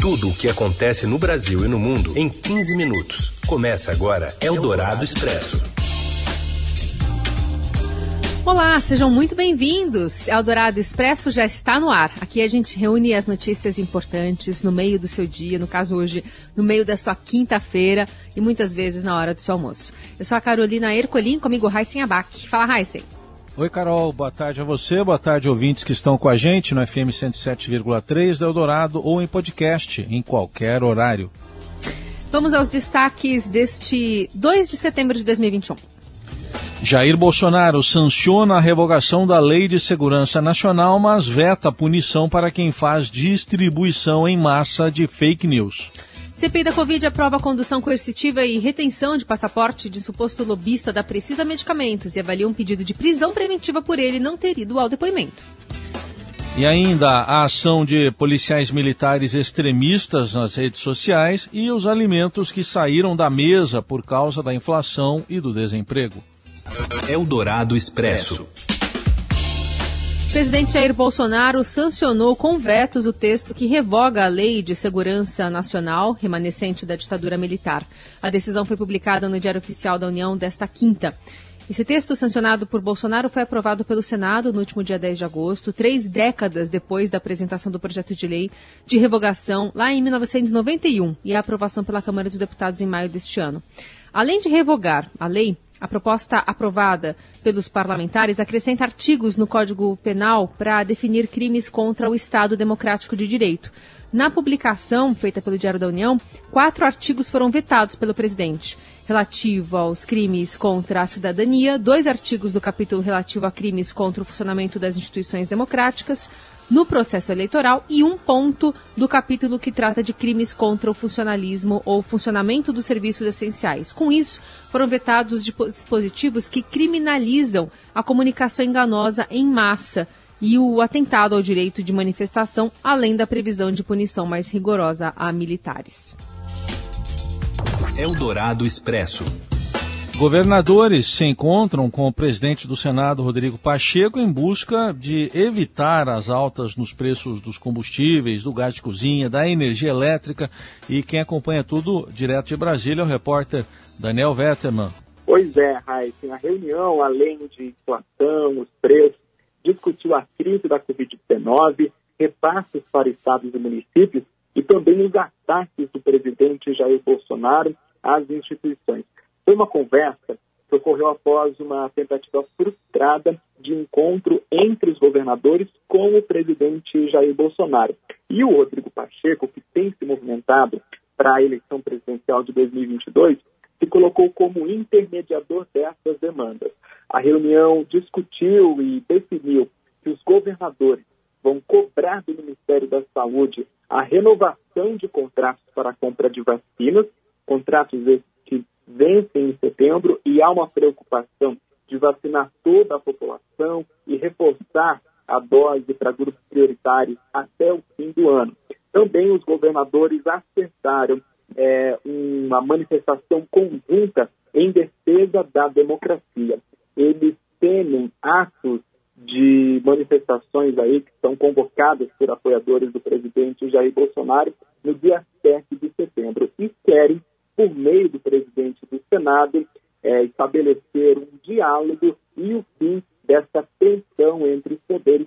Tudo o que acontece no Brasil e no mundo em 15 minutos. Começa agora Eldorado Expresso. Olá, sejam muito bem-vindos. Eldorado Expresso já está no ar. Aqui a gente reúne as notícias importantes no meio do seu dia, no caso hoje, no meio da sua quinta-feira e muitas vezes na hora do seu almoço. Eu sou a Carolina Ercolim, comigo Raíssen Abac. Fala, Raíssen. Oi, Carol. Boa tarde a você, boa tarde, ouvintes que estão com a gente no FM 107,3 da Eldorado ou em podcast, em qualquer horário. Vamos aos destaques deste 2 de setembro de 2021. Jair Bolsonaro sanciona a revogação da Lei de Segurança Nacional, mas veta a punição para quem faz distribuição em massa de fake news. CPI da Covid aprova a condução coercitiva e retenção de passaporte de suposto lobista da Precisa Medicamentos e avalia um pedido de prisão preventiva por ele não ter ido ao depoimento. E ainda a ação de policiais militares extremistas nas redes sociais e os alimentos que saíram da mesa por causa da inflação e do desemprego. Eldorado Expresso. O presidente Jair Bolsonaro sancionou com vetos o texto que revoga a Lei de Segurança Nacional, remanescente da ditadura militar. A decisão foi publicada no Diário Oficial da União desta quinta. Esse texto, sancionado por Bolsonaro, foi aprovado pelo Senado no último dia 10 de agosto, três décadas depois da apresentação do projeto de lei de revogação, lá em 1991, e a aprovação pela Câmara dos Deputados em maio deste ano. Além de revogar a lei, a proposta aprovada pelos parlamentares acrescenta artigos no Código Penal para definir crimes contra o Estado Democrático de Direito. Na publicação feita pelo Diário da União, quatro artigos foram vetados pelo presidente. Relativo aos crimes contra a cidadania, dois artigos do capítulo relativo a crimes contra o funcionamento das instituições democráticas, no processo eleitoral e um ponto do capítulo que trata de crimes contra o funcionalismo ou funcionamento dos serviços essenciais. Com isso, foram vetados os dispositivos que criminalizam a comunicação enganosa em massa e o atentado ao direito de manifestação, além da previsão de punição mais rigorosa a militares. Eldorado Expresso. Governadores se encontram com o presidente do Senado, Rodrigo Pacheco, em busca de evitar as altas nos preços dos combustíveis, do gás de cozinha, da energia elétrica. E quem acompanha tudo direto de Brasília é o repórter Daniel Vetterman. Pois é, Raíssa. A reunião, além de inflação, os preços, discutiu a crise da Covid-19, repasses para estados e municípios e também os ataques do presidente Jair Bolsonaro às instituições. Foi uma conversa que ocorreu após uma tentativa frustrada de encontro entre os governadores com o presidente Jair Bolsonaro. E o Rodrigo Pacheco, que tem se movimentado para a eleição presidencial de 2022, se colocou como intermediador dessas demandas. A reunião discutiu e definiu que os governadores vão cobrar do Ministério da Saúde a renovação de contratos para a compra de vacinas, contratos esses vencem em setembro e há uma preocupação de vacinar toda a população e reforçar a dose para grupos prioritários até o fim do ano. Também os governadores acertaram é, uma manifestação conjunta em defesa da democracia. Eles temem atos de manifestações aí que são convocadas por apoiadores do presidente Jair Bolsonaro no dia 7 de setembro e querem por meio do presidente do Senado, é, estabelecer um diálogo e o fim dessa tensão entre os poderes,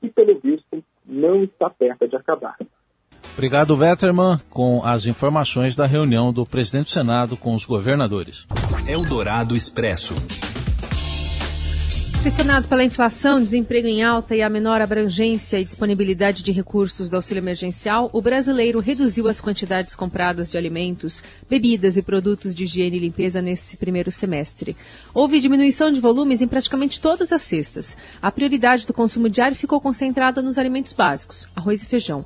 que, pelo visto, não está perto de acabar. Obrigado, Vetterman, com as informações da reunião do presidente do Senado com os governadores. Eldorado Expresso. Pressionado pela inflação, desemprego em alta e a menor abrangência e disponibilidade de recursos do auxílio emergencial, o brasileiro reduziu as quantidades compradas de alimentos, bebidas e produtos de higiene e limpeza nesse primeiro semestre. Houve diminuição de volumes em praticamente todas as cestas. A prioridade do consumo diário ficou concentrada nos alimentos básicos, arroz e feijão.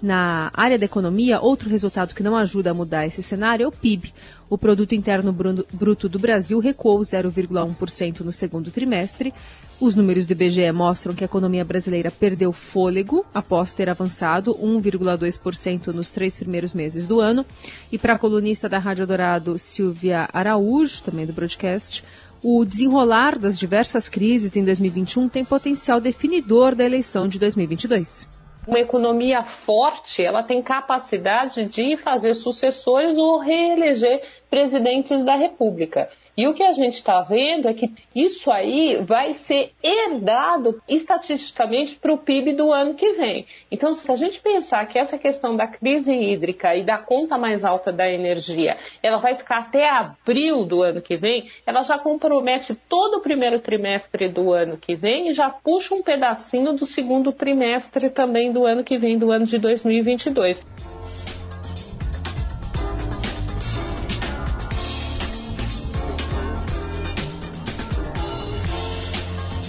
Na área da economia, outro resultado que não ajuda a mudar esse cenário é o PIB. O Produto Interno Bruto do Brasil recuou 0,1% no segundo trimestre. Os números do IBGE mostram que a economia brasileira perdeu fôlego após ter avançado 1,2% nos três primeiros meses do ano. E para a colunista da Rádio Dourado, Silvia Araújo, também do broadcast, o desenrolar das diversas crises em 2021 tem potencial definidor da eleição de 2022 Uma economia forte, ela tem capacidade de fazer sucessores ou reeleger presidentes da República. E o que a gente está vendo é que isso aí vai ser herdado estatisticamente para o PIB do ano que vem. Então, se a gente pensar que essa questão da crise hídrica e da conta mais alta da energia, ela vai ficar até abril do ano que vem, ela já compromete todo o primeiro trimestre do ano que vem e já puxa um pedacinho do segundo trimestre também do ano que vem, do ano de 2022.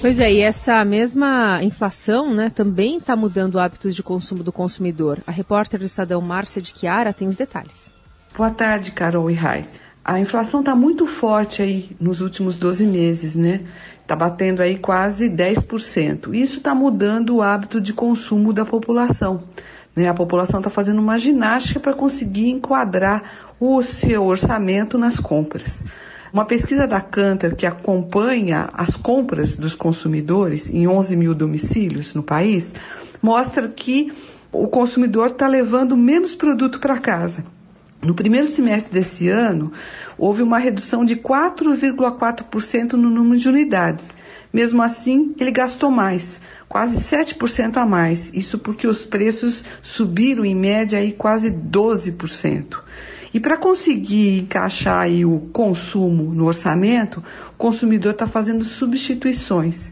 Pois é, e essa mesma inflação né, também está mudando hábitos de consumo do consumidor. A repórter do Estadão, Márcia de Chiara, tem os detalhes. Boa tarde, Carol e Raiz. A inflação está muito forte aí nos últimos 12 meses, né? Está batendo aí quase 10%. Isso está mudando o hábito de consumo da população. Né? A população está fazendo uma ginástica para conseguir enquadrar o seu orçamento nas compras. Uma pesquisa da Cantor que acompanha as compras dos consumidores em 11 mil domicílios no país mostra que o consumidor está levando menos produto para casa. No primeiro semestre desse ano, houve uma redução de 4,4% no número de unidades. Mesmo assim, ele gastou mais, quase 7% a mais. Isso porque os preços subiram em média aí quase 12%. E para conseguir encaixar aí o consumo no orçamento, o consumidor está fazendo substituições.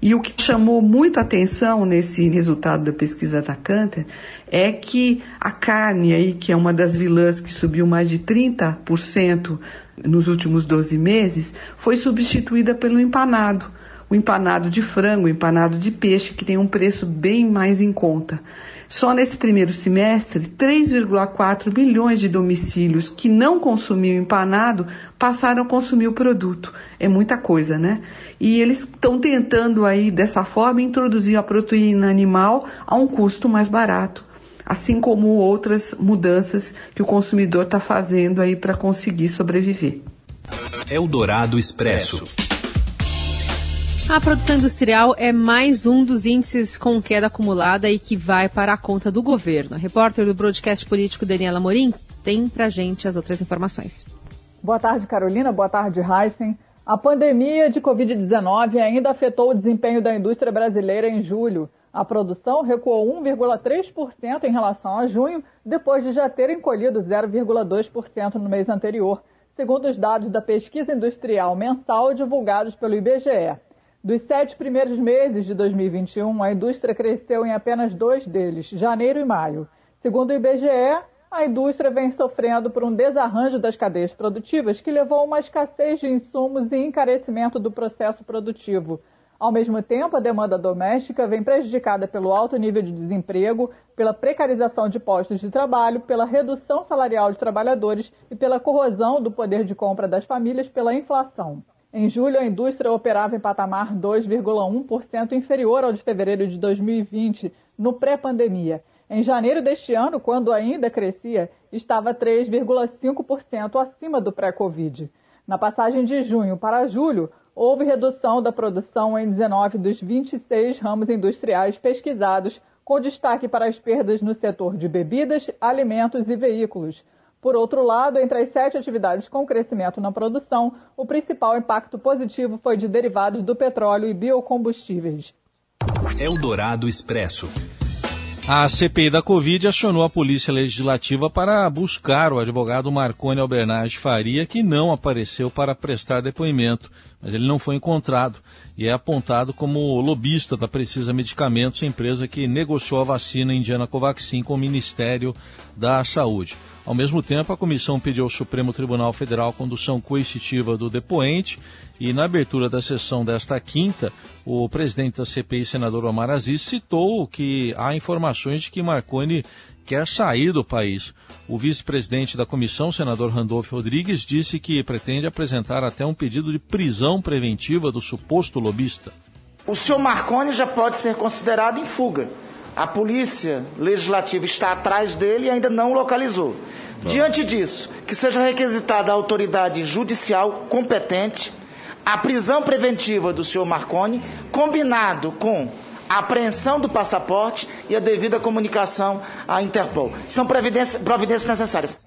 E o que chamou muita atenção nesse resultado da pesquisa da Canter é que a carne aí, que é uma das vilãs que subiu mais de 30% nos últimos 12 meses, foi substituída pelo empanado. O empanado de frango, o empanado de peixe, que tem um preço bem mais em conta. Só nesse primeiro semestre, 3,4 milhões de domicílios que não consumiam empanado passaram a consumir o produto. É muita coisa, né? E eles estão tentando aí, dessa forma, introduzir a proteína animal a um custo mais barato. Assim como outras mudanças que o consumidor está fazendo aí para conseguir sobreviver. Eldorado Expresso. A produção industrial é mais um dos índices com queda acumulada e que vai para a conta do governo. A repórter do broadcast político Daniela Morim tem para gente as outras informações. Boa tarde, Carolina. Boa tarde, Heisen. A pandemia de Covid-19 ainda afetou o desempenho da indústria brasileira em julho. A produção recuou 1,3% em relação a junho, depois de já ter encolhido 0,2% no mês anterior, segundo os dados da pesquisa industrial mensal divulgados pelo IBGE. Dos sete primeiros meses de 2021, a indústria cresceu em apenas dois deles, janeiro e maio. Segundo o IBGE, a indústria vem sofrendo por um desarranjo das cadeias produtivas que levou a uma escassez de insumos e encarecimento do processo produtivo. Ao mesmo tempo, a demanda doméstica vem prejudicada pelo alto nível de desemprego, pela precarização de postos de trabalho, pela redução salarial de trabalhadores e pela corrosão do poder de compra das famílias pela inflação. Em julho, a indústria operava em patamar 2,1% inferior ao de fevereiro de 2020, no pré-pandemia. Em janeiro deste ano, quando ainda crescia, estava 3,5% acima do pré-Covid. Na passagem de junho para julho, houve redução da produção em 19 dos 26 ramos industriais pesquisados, com destaque para as perdas no setor de bebidas, alimentos e veículos. Por outro lado, entre as sete atividades com crescimento na produção, o principal impacto positivo foi de derivados do petróleo e biocombustíveis. Eldorado Expresso. A CPI da Covid acionou a Polícia Legislativa para buscar o advogado Marconi Albernaz Faria, que não apareceu para prestar depoimento, mas ele não foi encontrado e é apontado como lobista da Precisa Medicamentos, empresa que negociou a vacina indiana Covaxin com o Ministério da Saúde. Ao mesmo tempo, a comissão pediu ao Supremo Tribunal Federal condução coercitiva do depoente e, na abertura da sessão desta quinta, o presidente da CPI, senador Omar Aziz, citou que há informações de que Marconi quer sair do país. O vice-presidente da comissão, senador Randolfo Rodrigues, disse que pretende apresentar até um pedido de prisão preventiva do suposto lobista. O senhor Marconi já pode ser considerado em fuga a polícia legislativa está atrás dele e ainda não o localizou. Bom. Diante disso, que seja requisitada a autoridade judicial competente a prisão preventiva do senhor Marconi, combinado com a apreensão do passaporte e a devida comunicação à Interpol. São providências, providências necessárias.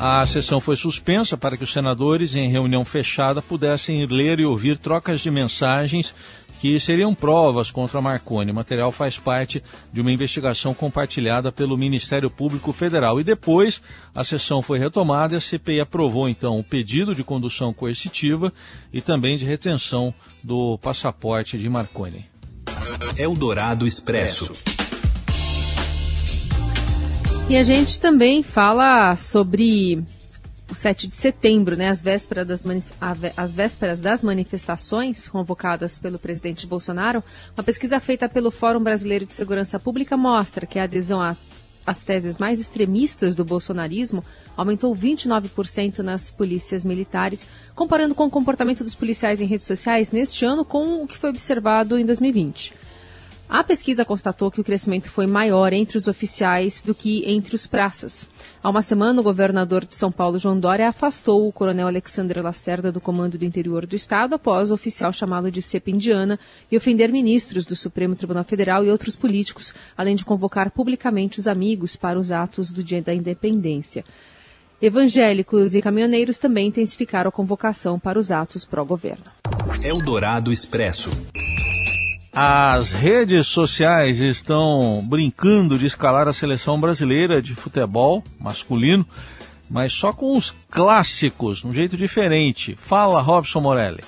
A sessão foi suspensa para que os senadores, em reunião fechada, pudessem ler e ouvir trocas de mensagens que seriam provas contra Marconi. O material faz parte de uma investigação compartilhada pelo Ministério Público Federal. E depois a sessão foi retomada e a CPI aprovou então o pedido de condução coercitiva e também de retenção do passaporte de Marconi. Eldorado Expresso. E a gente também fala sobre o 7 de setembro, né, as, vésperas das as vésperas das manifestações convocadas pelo presidente Bolsonaro, uma pesquisa feita pelo Fórum Brasileiro de Segurança Pública mostra que a adesão às teses mais extremistas do bolsonarismo aumentou 29% nas polícias militares, comparando com o comportamento dos policiais em redes sociais neste ano com o que foi observado em 2020. A pesquisa constatou que o crescimento foi maior entre os oficiais do que entre os praças. Há uma semana, o governador de São Paulo, João Dória, afastou o coronel Alexandre Lacerda do comando do interior do estado após o oficial chamá-lo de cepa indiana e ofender ministros do Supremo Tribunal Federal e outros políticos, além de convocar publicamente os amigos para os atos do Dia da Independência. Evangélicos e caminhoneiros também intensificaram a convocação para os atos pró-governo. Eldorado Expresso. As redes sociais estão brincando de escalar a seleção brasileira de futebol masculino, mas só com os clássicos, um jeito diferente. Fala, Robson Morelli.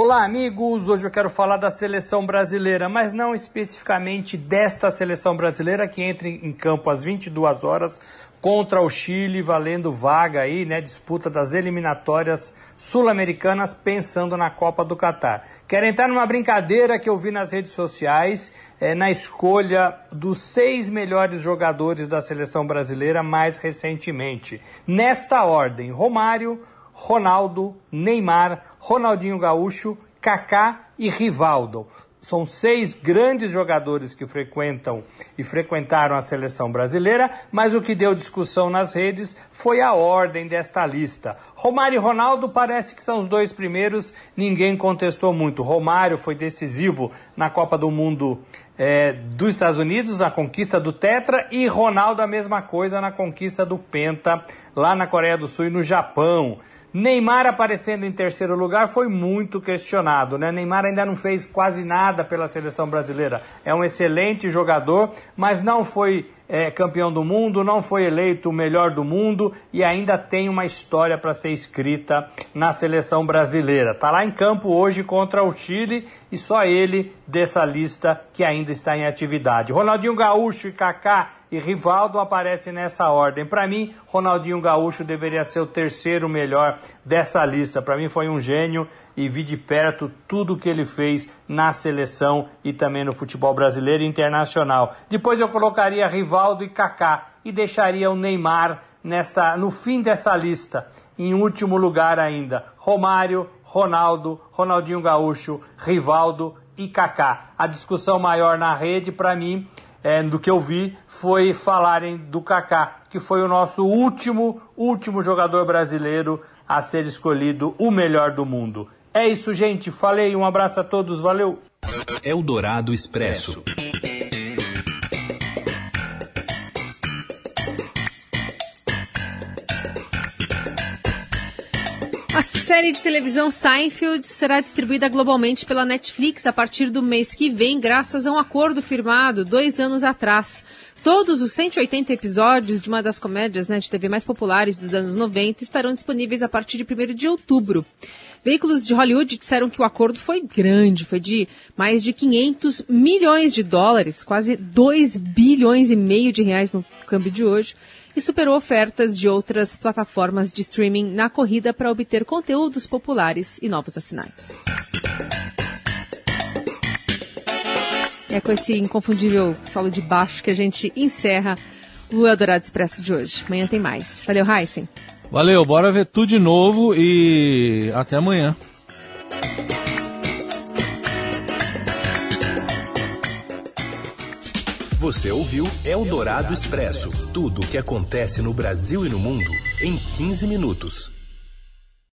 Olá, amigos! Hoje eu quero falar da seleção brasileira, mas não especificamente desta seleção brasileira que entra em campo às 22 horas contra o Chile, valendo vaga aí, né, disputa das eliminatórias sul-americanas, pensando na Copa do Catar. Quero entrar numa brincadeira que eu vi nas redes sociais, é, na escolha dos seis melhores jogadores da seleção brasileira mais recentemente. Nesta ordem: Romário, Ronaldo, Neymar, Ronaldinho Gaúcho, Kaká e Rivaldo. São seis grandes jogadores que frequentam e frequentaram a seleção brasileira, mas o que deu discussão nas redes foi a ordem desta lista. Romário e Ronaldo parece que são os dois primeiros, ninguém contestou muito. Romário foi decisivo na Copa do Mundo é, dos Estados Unidos, na conquista do Tetra, e Ronaldo a mesma coisa na conquista do Penta lá na Coreia do Sul e no Japão. Neymar aparecendo em terceiro lugar foi muito questionado, né? Neymar ainda não fez quase nada pela seleção brasileira. É um excelente jogador, mas não foi é, campeão do mundo, não foi eleito o melhor do mundo e ainda tem uma história para ser escrita na seleção brasileira. Está lá em campo hoje contra o Chile e só ele dessa lista que ainda está em atividade. Ronaldinho Gaúcho e Kaká e Rivaldo aparecem nessa ordem. Para mim, Ronaldinho Gaúcho deveria ser o terceiro melhor dessa lista. Para mim foi um gênio e vi de perto tudo que ele fez na seleção e também no futebol brasileiro e internacional. Depois eu colocaria Rivaldo e Kaká e deixaria o Neymar nesta no fim dessa lista. Em último lugar ainda, Romário, Ronaldo, Ronaldinho Gaúcho, Rivaldo e Kaká. A discussão maior na rede para mim é, do que eu vi foi falarem do Kaká, que foi o nosso último, último jogador brasileiro a ser escolhido o melhor do mundo. É isso, gente. Falei, um abraço a todos, valeu. Eldorado Expresso. A série de televisão Seinfeld será distribuída globalmente pela Netflix a partir do mês que vem, graças a um acordo firmado dois anos atrás. Todos os 180 episódios de uma das comédias né, de TV mais populares dos anos 90 estarão disponíveis a partir de 1 de outubro. Veículos de Hollywood disseram que o acordo foi grande, foi de mais de 500 milhões de dólares, quase 2 bilhões e meio de reais no câmbio de hoje e superou ofertas de outras plataformas de streaming na corrida para obter conteúdos populares e novos assinantes. É com esse inconfundível solo de baixo que a gente encerra o Eldorado Expresso de hoje. Amanhã tem mais. Valeu, Heisen. Valeu, bora ver tudo de novo e até amanhã. Você ouviu Eldorado Expresso tudo o que acontece no Brasil e no mundo em 15 minutos.